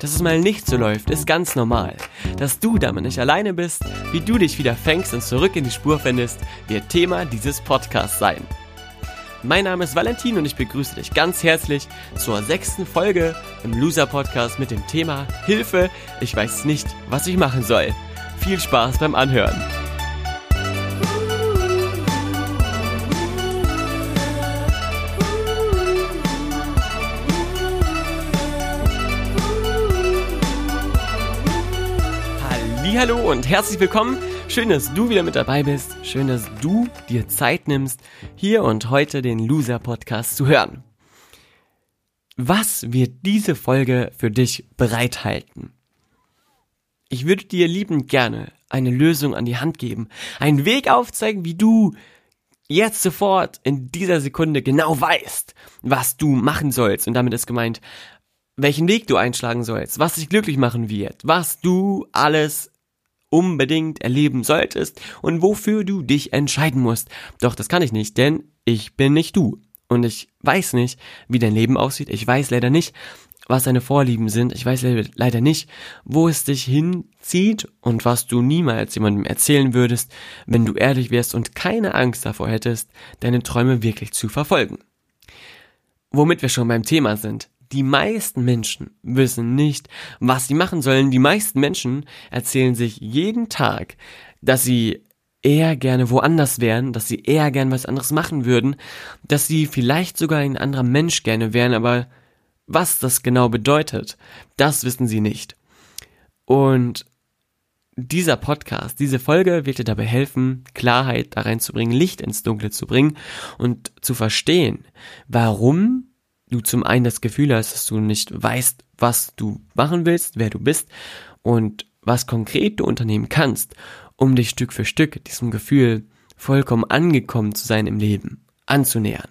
Dass es mal nicht so läuft, ist ganz normal. Dass du damit nicht alleine bist, wie du dich wieder fängst und zurück in die Spur findest, wird Thema dieses Podcasts sein. Mein Name ist Valentin und ich begrüße dich ganz herzlich zur sechsten Folge im Loser Podcast mit dem Thema Hilfe, ich weiß nicht, was ich machen soll. Viel Spaß beim Anhören. Hallo und herzlich willkommen. Schön, dass du wieder mit dabei bist. Schön, dass du dir Zeit nimmst, hier und heute den Loser Podcast zu hören. Was wird diese Folge für dich bereithalten? Ich würde dir liebend gerne eine Lösung an die Hand geben, einen Weg aufzeigen, wie du jetzt sofort in dieser Sekunde genau weißt, was du machen sollst. Und damit ist gemeint, welchen Weg du einschlagen sollst, was dich glücklich machen wird, was du alles unbedingt erleben solltest und wofür du dich entscheiden musst. Doch das kann ich nicht, denn ich bin nicht du. Und ich weiß nicht, wie dein Leben aussieht. Ich weiß leider nicht, was deine Vorlieben sind. Ich weiß leider nicht, wo es dich hinzieht und was du niemals jemandem erzählen würdest, wenn du ehrlich wärst und keine Angst davor hättest, deine Träume wirklich zu verfolgen. Womit wir schon beim Thema sind. Die meisten Menschen wissen nicht, was sie machen sollen. Die meisten Menschen erzählen sich jeden Tag, dass sie eher gerne woanders wären, dass sie eher gern was anderes machen würden, dass sie vielleicht sogar ein anderer Mensch gerne wären, aber was das genau bedeutet, das wissen sie nicht. Und dieser Podcast, diese Folge wird dir dabei helfen, Klarheit da reinzubringen, Licht ins Dunkle zu bringen und zu verstehen, warum du zum einen das Gefühl hast, dass du nicht weißt, was du machen willst, wer du bist und was konkret du unternehmen kannst, um dich Stück für Stück diesem Gefühl vollkommen angekommen zu sein im Leben anzunähern.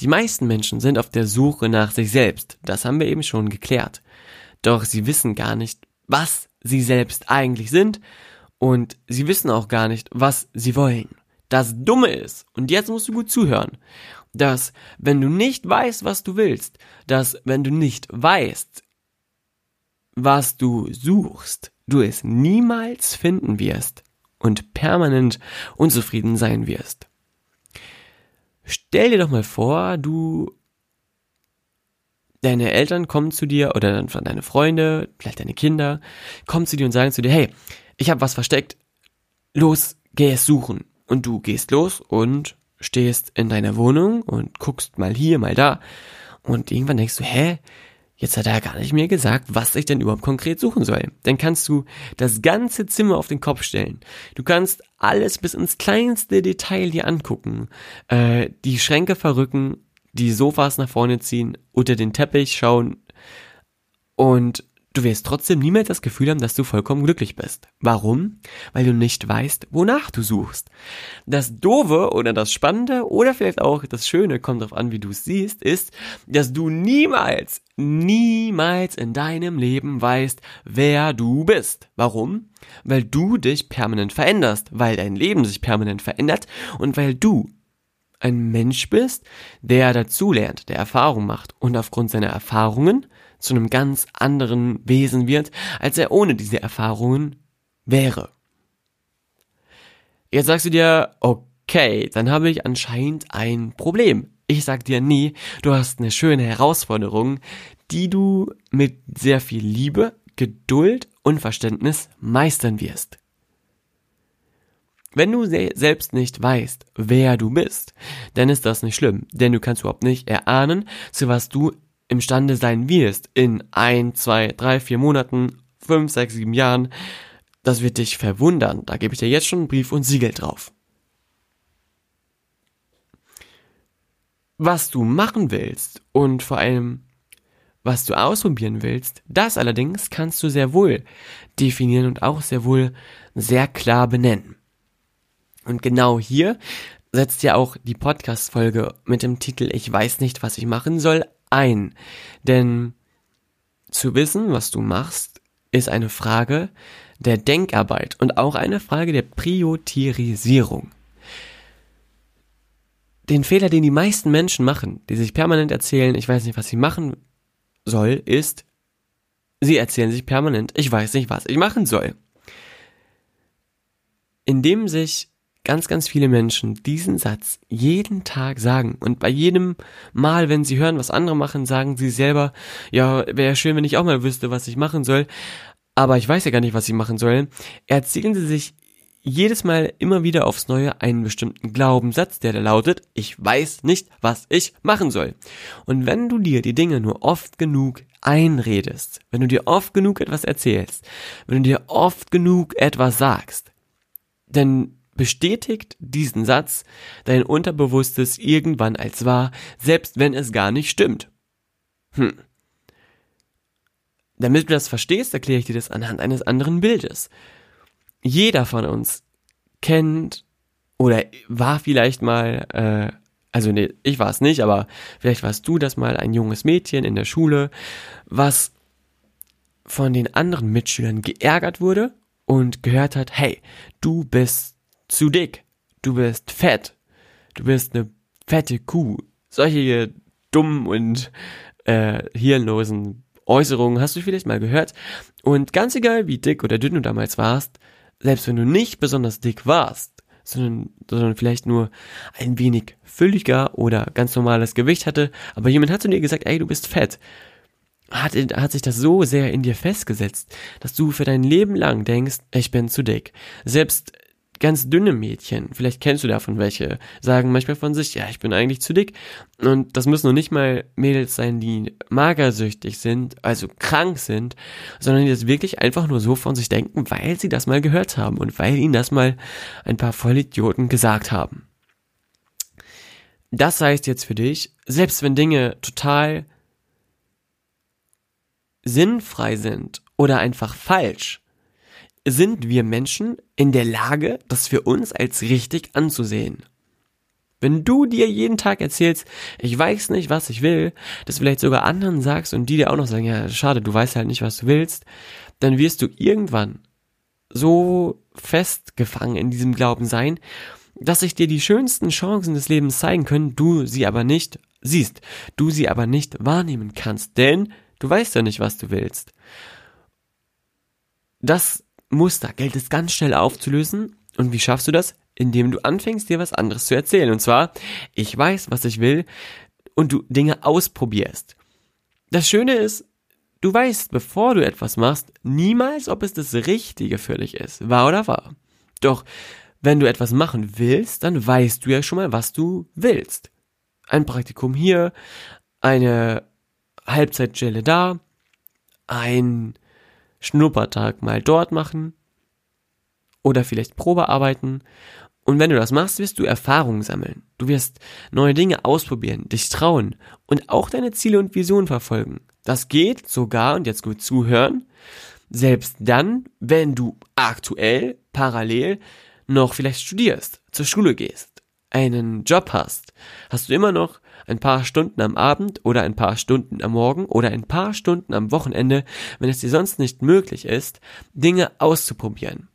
Die meisten Menschen sind auf der Suche nach sich selbst, das haben wir eben schon geklärt. Doch sie wissen gar nicht, was sie selbst eigentlich sind und sie wissen auch gar nicht, was sie wollen. Das Dumme ist, und jetzt musst du gut zuhören, dass wenn du nicht weißt, was du willst, dass wenn du nicht weißt, was du suchst, du es niemals finden wirst und permanent unzufrieden sein wirst. Stell dir doch mal vor, du deine Eltern kommen zu dir oder dann deine Freunde, vielleicht deine Kinder, kommen zu dir und sagen zu dir, hey, ich habe was versteckt, los, geh es suchen. Und du gehst los und stehst in deiner Wohnung und guckst mal hier, mal da. Und irgendwann denkst du, hä? Jetzt hat er gar nicht mehr gesagt, was ich denn überhaupt konkret suchen soll. Dann kannst du das ganze Zimmer auf den Kopf stellen. Du kannst alles bis ins kleinste Detail dir angucken. Äh, die Schränke verrücken, die Sofas nach vorne ziehen, unter den Teppich schauen und Du wirst trotzdem niemals das Gefühl haben, dass du vollkommen glücklich bist. Warum? Weil du nicht weißt, wonach du suchst. Das Doofe oder das Spannende oder vielleicht auch das Schöne, kommt darauf an, wie du es siehst, ist, dass du niemals, niemals in deinem Leben weißt, wer du bist. Warum? Weil du dich permanent veränderst, weil dein Leben sich permanent verändert und weil du ein Mensch bist, der dazulernt, der Erfahrung macht und aufgrund seiner Erfahrungen zu einem ganz anderen Wesen wird, als er ohne diese Erfahrungen wäre. Jetzt sagst du dir, okay, dann habe ich anscheinend ein Problem. Ich sag dir, nee, du hast eine schöne Herausforderung, die du mit sehr viel Liebe, Geduld und Verständnis meistern wirst. Wenn du selbst nicht weißt, wer du bist, dann ist das nicht schlimm, denn du kannst überhaupt nicht erahnen, zu was du imstande sein wirst in ein, zwei, drei, vier Monaten, fünf, sechs, sieben Jahren, das wird dich verwundern. Da gebe ich dir jetzt schon einen Brief und Siegel drauf. Was du machen willst und vor allem, was du ausprobieren willst, das allerdings kannst du sehr wohl definieren und auch sehr wohl sehr klar benennen. Und genau hier setzt ja auch die Podcast-Folge mit dem Titel Ich weiß nicht, was ich machen soll ein. Denn zu wissen, was du machst, ist eine Frage der Denkarbeit und auch eine Frage der Priorisierung. Den Fehler, den die meisten Menschen machen, die sich permanent erzählen, ich weiß nicht, was sie machen soll, ist, sie erzählen sich permanent, ich weiß nicht, was ich machen soll. Indem sich ganz, ganz viele Menschen diesen Satz jeden Tag sagen. Und bei jedem Mal, wenn sie hören, was andere machen, sagen sie selber, ja, wäre schön, wenn ich auch mal wüsste, was ich machen soll, aber ich weiß ja gar nicht, was ich machen soll, erzählen sie sich jedes Mal immer wieder aufs Neue einen bestimmten Glaubenssatz, der da lautet, ich weiß nicht, was ich machen soll. Und wenn du dir die Dinge nur oft genug einredest, wenn du dir oft genug etwas erzählst, wenn du dir oft genug etwas sagst, dann bestätigt diesen Satz dein Unterbewusstes irgendwann als wahr, selbst wenn es gar nicht stimmt. Hm. Damit du das verstehst, erkläre ich dir das anhand eines anderen Bildes. Jeder von uns kennt oder war vielleicht mal, äh, also nee, ich war es nicht, aber vielleicht warst du das mal ein junges Mädchen in der Schule, was von den anderen Mitschülern geärgert wurde und gehört hat, hey, du bist zu dick, du bist fett, du bist eine fette Kuh. Solche dummen und äh, hirnlosen Äußerungen hast du vielleicht mal gehört. Und ganz egal, wie dick oder dünn du damals warst, selbst wenn du nicht besonders dick warst, sondern, sondern vielleicht nur ein wenig fülliger oder ganz normales Gewicht hatte, aber jemand hat zu dir gesagt, ey, du bist fett, hat, hat sich das so sehr in dir festgesetzt, dass du für dein Leben lang denkst, ich bin zu dick. Selbst ganz dünne Mädchen, vielleicht kennst du davon welche, sagen manchmal von sich, ja, ich bin eigentlich zu dick. Und das müssen noch nicht mal Mädels sein, die magersüchtig sind, also krank sind, sondern die das wirklich einfach nur so von sich denken, weil sie das mal gehört haben und weil ihnen das mal ein paar Vollidioten gesagt haben. Das heißt jetzt für dich, selbst wenn Dinge total sinnfrei sind oder einfach falsch, sind wir Menschen in der Lage, das für uns als richtig anzusehen. Wenn du dir jeden Tag erzählst, ich weiß nicht, was ich will, das vielleicht sogar anderen sagst und die dir auch noch sagen, ja, schade, du weißt halt nicht, was du willst, dann wirst du irgendwann so festgefangen in diesem Glauben sein, dass sich dir die schönsten Chancen des Lebens zeigen können, du sie aber nicht siehst, du sie aber nicht wahrnehmen kannst, denn du weißt ja nicht, was du willst. Das Muster gilt es ganz schnell aufzulösen. Und wie schaffst du das? Indem du anfängst, dir was anderes zu erzählen. Und zwar, ich weiß, was ich will und du Dinge ausprobierst. Das Schöne ist, du weißt, bevor du etwas machst, niemals, ob es das Richtige für dich ist. Wahr oder wahr? Doch, wenn du etwas machen willst, dann weißt du ja schon mal, was du willst. Ein Praktikum hier, eine Halbzeitstelle da, ein Schnuppertag mal dort machen oder vielleicht Probearbeiten. Und wenn du das machst, wirst du Erfahrungen sammeln. Du wirst neue Dinge ausprobieren, dich trauen und auch deine Ziele und Visionen verfolgen. Das geht sogar, und jetzt gut zuhören, selbst dann, wenn du aktuell parallel noch vielleicht studierst, zur Schule gehst, einen Job hast, hast du immer noch ein paar Stunden am Abend oder ein paar Stunden am Morgen oder ein paar Stunden am Wochenende, wenn es dir sonst nicht möglich ist, Dinge auszuprobieren.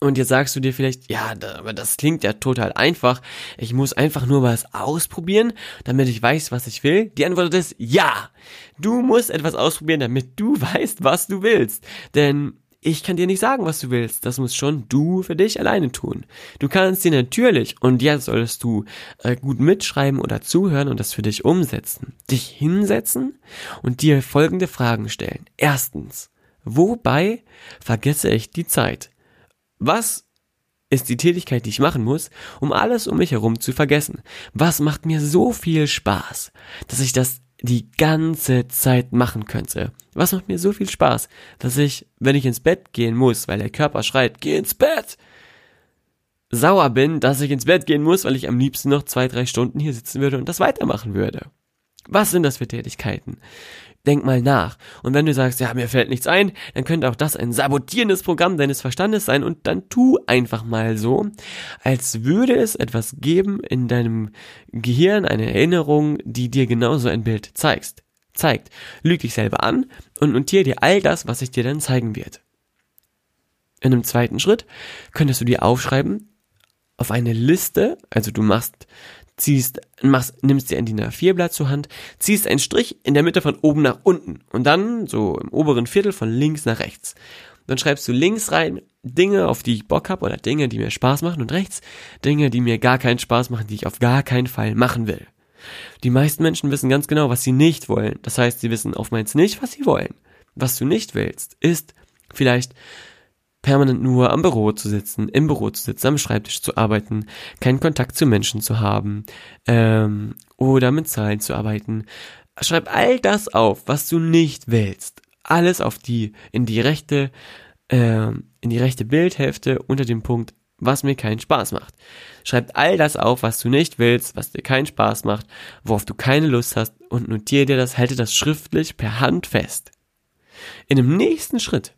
Und jetzt sagst du dir vielleicht, ja, aber das klingt ja total einfach. Ich muss einfach nur was ausprobieren, damit ich weiß, was ich will. Die Antwort ist ja. Du musst etwas ausprobieren, damit du weißt, was du willst. Denn ich kann dir nicht sagen, was du willst. Das musst schon du für dich alleine tun. Du kannst dir natürlich, und jetzt solltest du äh, gut mitschreiben oder zuhören und das für dich umsetzen, dich hinsetzen und dir folgende Fragen stellen. Erstens, wobei vergesse ich die Zeit? Was ist die Tätigkeit, die ich machen muss, um alles um mich herum zu vergessen? Was macht mir so viel Spaß, dass ich das die ganze Zeit machen könnte. Was macht mir so viel Spaß, dass ich, wenn ich ins Bett gehen muss, weil der Körper schreit, geh ins Bett, sauer bin, dass ich ins Bett gehen muss, weil ich am liebsten noch zwei, drei Stunden hier sitzen würde und das weitermachen würde. Was sind das für Tätigkeiten? Denk mal nach. Und wenn du sagst, ja, mir fällt nichts ein, dann könnte auch das ein sabotierendes Programm deines Verstandes sein und dann tu einfach mal so, als würde es etwas geben in deinem Gehirn, eine Erinnerung, die dir genauso ein Bild zeigst. Zeigt. Lüg dich selber an und notiere dir all das, was ich dir dann zeigen wird. In einem zweiten Schritt könntest du dir aufschreiben, auf eine Liste, also du machst ziehst, machst, nimmst dir ein DIN A4-Blatt zur Hand, ziehst einen Strich in der Mitte von oben nach unten und dann so im oberen Viertel von links nach rechts. Dann schreibst du links rein Dinge, auf die ich Bock habe oder Dinge, die mir Spaß machen und rechts Dinge, die mir gar keinen Spaß machen, die ich auf gar keinen Fall machen will. Die meisten Menschen wissen ganz genau, was sie nicht wollen. Das heißt, sie wissen oftmals nicht, was sie wollen. Was du nicht willst, ist vielleicht permanent nur am Büro zu sitzen, im Büro zu sitzen, am Schreibtisch zu arbeiten, keinen Kontakt zu Menschen zu haben ähm, oder mit Zahlen zu arbeiten. Schreib all das auf, was du nicht willst. Alles auf die in die rechte ähm, in die rechte Bildhälfte unter dem Punkt, was mir keinen Spaß macht. Schreib all das auf, was du nicht willst, was dir keinen Spaß macht, worauf du keine Lust hast und notiere dir das, halte das schriftlich per Hand fest. In dem nächsten Schritt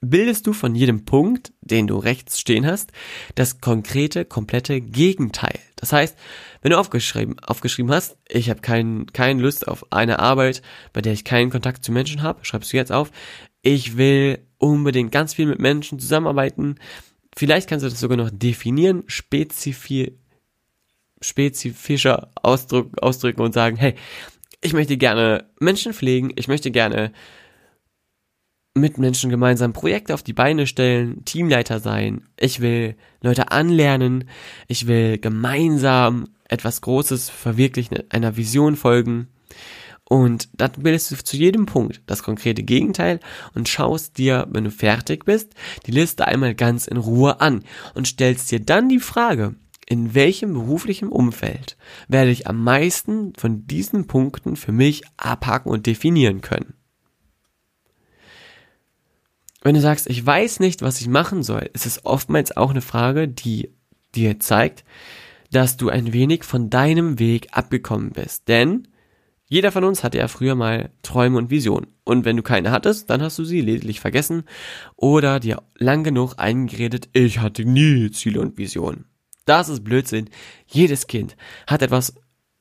bildest du von jedem Punkt, den du rechts stehen hast, das konkrete, komplette Gegenteil. Das heißt, wenn du aufgeschrieben, aufgeschrieben hast, ich habe keinen keinen Lust auf eine Arbeit, bei der ich keinen Kontakt zu Menschen habe, schreibst du jetzt auf, ich will unbedingt ganz viel mit Menschen zusammenarbeiten. Vielleicht kannst du das sogar noch definieren, spezifisch, spezifischer Ausdruck, ausdrücken und sagen, hey, ich möchte gerne Menschen pflegen, ich möchte gerne mit Menschen gemeinsam Projekte auf die Beine stellen, Teamleiter sein. Ich will Leute anlernen. Ich will gemeinsam etwas Großes verwirklichen, einer Vision folgen. Und dann bildest du zu jedem Punkt das konkrete Gegenteil und schaust dir, wenn du fertig bist, die Liste einmal ganz in Ruhe an und stellst dir dann die Frage, in welchem beruflichen Umfeld werde ich am meisten von diesen Punkten für mich abhaken und definieren können. Wenn du sagst, ich weiß nicht, was ich machen soll, ist es oftmals auch eine Frage, die dir zeigt, dass du ein wenig von deinem Weg abgekommen bist. Denn jeder von uns hatte ja früher mal Träume und Visionen. Und wenn du keine hattest, dann hast du sie lediglich vergessen oder dir lang genug eingeredet, ich hatte nie Ziele und Visionen. Das ist Blödsinn. Jedes Kind hat etwas,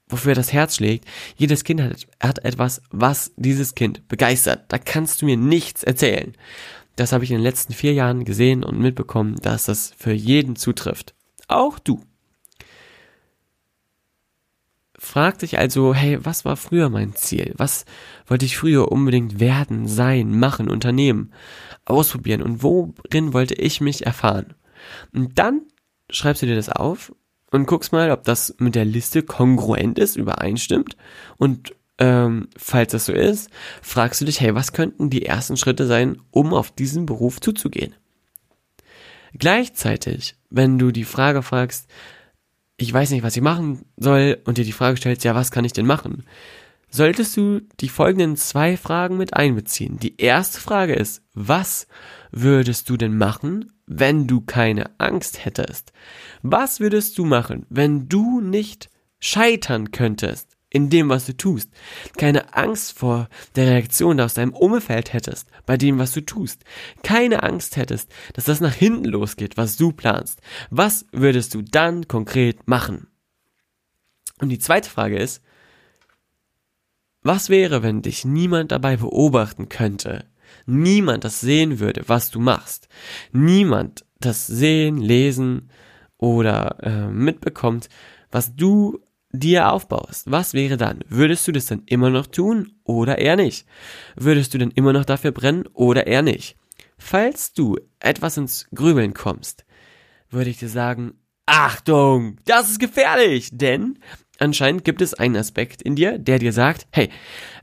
wofür das Herz schlägt. Jedes Kind hat, hat etwas, was dieses Kind begeistert. Da kannst du mir nichts erzählen. Das habe ich in den letzten vier Jahren gesehen und mitbekommen, dass das für jeden zutrifft. Auch du. Frag dich also, hey, was war früher mein Ziel? Was wollte ich früher unbedingt werden, sein, machen, unternehmen, ausprobieren und worin wollte ich mich erfahren? Und dann schreibst du dir das auf und guckst mal, ob das mit der Liste kongruent ist, übereinstimmt und ähm, falls das so ist, fragst du dich, hey, was könnten die ersten Schritte sein, um auf diesen Beruf zuzugehen? Gleichzeitig, wenn du die Frage fragst, ich weiß nicht, was ich machen soll, und dir die Frage stellst, ja, was kann ich denn machen? Solltest du die folgenden zwei Fragen mit einbeziehen. Die erste Frage ist, was würdest du denn machen, wenn du keine Angst hättest? Was würdest du machen, wenn du nicht scheitern könntest? In dem, was du tust, keine Angst vor der Reaktion aus deinem Umfeld hättest bei dem, was du tust, keine Angst hättest, dass das nach hinten losgeht, was du planst, was würdest du dann konkret machen? Und die zweite Frage ist, was wäre, wenn dich niemand dabei beobachten könnte? Niemand das sehen würde, was du machst. Niemand das sehen, lesen oder äh, mitbekommt, was du dir aufbaust, was wäre dann? Würdest du das dann immer noch tun oder eher nicht? Würdest du dann immer noch dafür brennen oder eher nicht? Falls du etwas ins Grübeln kommst, würde ich dir sagen, Achtung, das ist gefährlich, denn anscheinend gibt es einen Aspekt in dir, der dir sagt, hey,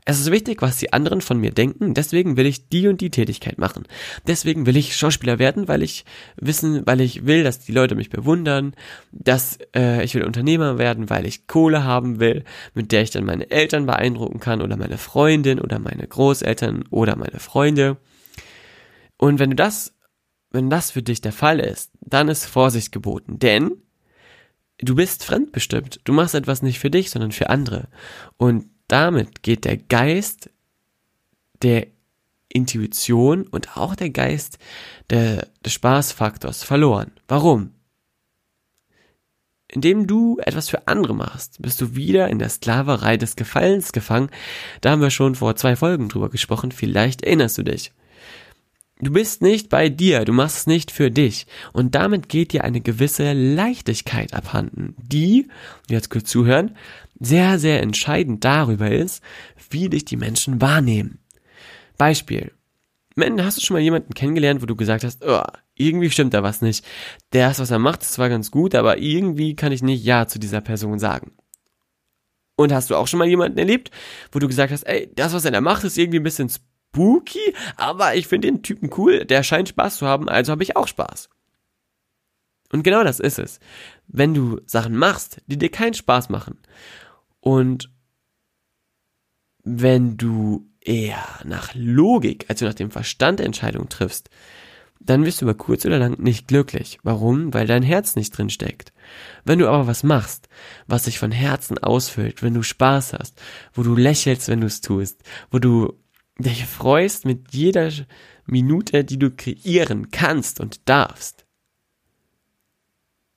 es ist wichtig, was die anderen von mir denken, deswegen will ich die und die Tätigkeit machen. Deswegen will ich Schauspieler werden, weil ich wissen, weil ich will, dass die Leute mich bewundern, dass äh, ich will Unternehmer werden, weil ich Kohle haben will, mit der ich dann meine Eltern beeindrucken kann oder meine Freundin oder meine Großeltern oder meine Freunde. Und wenn du das, wenn das für dich der Fall ist, dann ist Vorsicht geboten, denn du bist fremdbestimmt. Du machst etwas nicht für dich, sondern für andere. Und damit geht der Geist der Intuition und auch der Geist der, des Spaßfaktors verloren. Warum? Indem du etwas für andere machst, bist du wieder in der Sklaverei des Gefallens gefangen. Da haben wir schon vor zwei Folgen drüber gesprochen, vielleicht erinnerst du dich. Du bist nicht bei dir, du machst es nicht für dich. Und damit geht dir eine gewisse Leichtigkeit abhanden, die, jetzt kurz zuhören, sehr, sehr entscheidend darüber ist, wie dich die Menschen wahrnehmen. Beispiel. Hast du schon mal jemanden kennengelernt, wo du gesagt hast, oh, irgendwie stimmt da was nicht. Ist, was er macht, ist zwar ganz gut, aber irgendwie kann ich nicht Ja zu dieser Person sagen. Und hast du auch schon mal jemanden erlebt, wo du gesagt hast, ey, das, was er da macht, ist irgendwie ein bisschen spooky, aber ich finde den Typen cool, der scheint Spaß zu haben, also habe ich auch Spaß. Und genau das ist es. Wenn du Sachen machst, die dir keinen Spaß machen und wenn du eher nach Logik, also nach dem Verstand Entscheidungen triffst, dann wirst du über kurz oder lang nicht glücklich. Warum? Weil dein Herz nicht drin steckt. Wenn du aber was machst, was sich von Herzen ausfüllt, wenn du Spaß hast, wo du lächelst, wenn du es tust, wo du dich freust mit jeder Minute, die du kreieren kannst und darfst,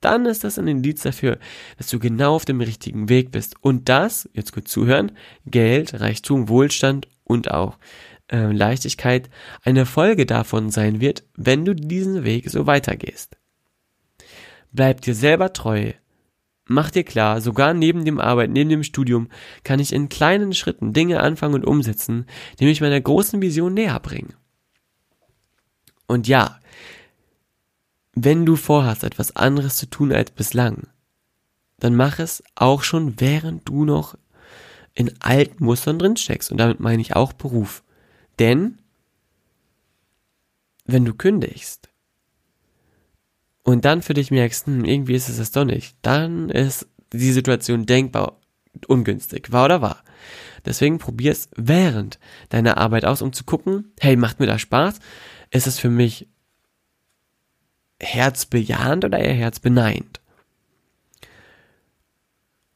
dann ist das ein Indiz dafür, dass du genau auf dem richtigen Weg bist. Und das, jetzt gut zuhören, Geld, Reichtum, Wohlstand und auch äh, Leichtigkeit eine Folge davon sein wird, wenn du diesen Weg so weitergehst. Bleib dir selber treu. Mach dir klar, sogar neben dem Arbeit, neben dem Studium, kann ich in kleinen Schritten Dinge anfangen und umsetzen, die mich meiner großen Vision näher bringen. Und ja, wenn du vorhast, etwas anderes zu tun als bislang, dann mach es auch schon während du noch in alten Mustern drinsteckst. Und damit meine ich auch Beruf. Denn wenn du kündigst und dann für dich merkst, hm, irgendwie ist es das doch nicht, dann ist die Situation denkbar ungünstig, wahr oder wahr. Deswegen probier es während deiner Arbeit aus, um zu gucken, hey, macht mir das Spaß? Ist es für mich herzbejahend oder eher herzbeneint?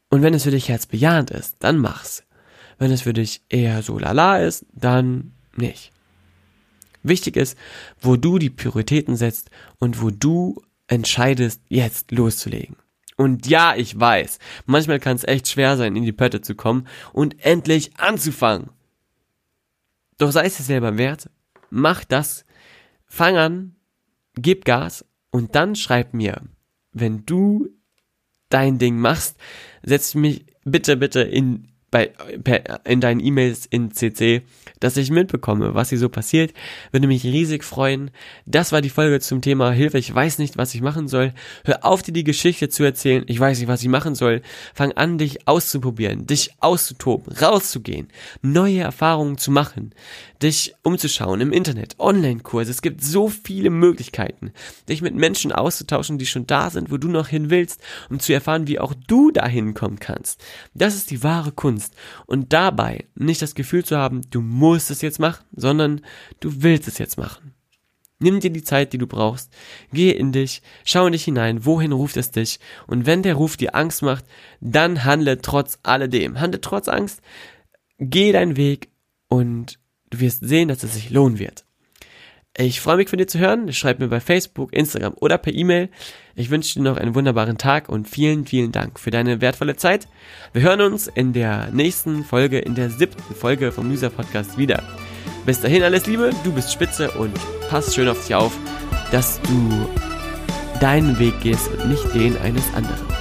Und wenn es für dich herzbejahend ist, dann mach's. Wenn es für dich eher so lala ist, dann nicht. Wichtig ist, wo du die Prioritäten setzt und wo du entscheidest, jetzt loszulegen. Und ja, ich weiß, manchmal kann es echt schwer sein, in die Pötte zu kommen und endlich anzufangen. Doch sei es dir selber wert, mach das, fang an, gib Gas und dann schreib mir, wenn du dein Ding machst, setz mich bitte, bitte in bei, per, in deinen E-Mails in CC, dass ich mitbekomme, was hier so passiert. Würde mich riesig freuen. Das war die Folge zum Thema Hilfe. Ich weiß nicht, was ich machen soll. Hör auf, dir die Geschichte zu erzählen. Ich weiß nicht, was ich machen soll. Fang an, dich auszuprobieren, dich auszutoben, rauszugehen, neue Erfahrungen zu machen, dich umzuschauen im Internet, Online-Kurse. Es gibt so viele Möglichkeiten, dich mit Menschen auszutauschen, die schon da sind, wo du noch hin willst, um zu erfahren, wie auch du dahin kommen kannst. Das ist die wahre Kunst kannst. Und dabei nicht das Gefühl zu haben, du musst es jetzt machen, sondern du willst es jetzt machen. Nimm dir die Zeit, die du brauchst, geh in dich, schau in dich hinein, wohin ruft es dich? Und wenn der Ruf dir Angst macht, dann handle trotz alledem, handle trotz Angst, geh deinen Weg und du wirst sehen, dass es sich lohnen wird. Ich freue mich von dir zu hören. Schreib mir bei Facebook, Instagram oder per E-Mail. Ich wünsche dir noch einen wunderbaren Tag und vielen, vielen Dank für deine wertvolle Zeit. Wir hören uns in der nächsten Folge, in der siebten Folge vom Loser Podcast wieder. Bis dahin alles Liebe, du bist spitze und pass schön auf dich auf, dass du deinen Weg gehst und nicht den eines anderen.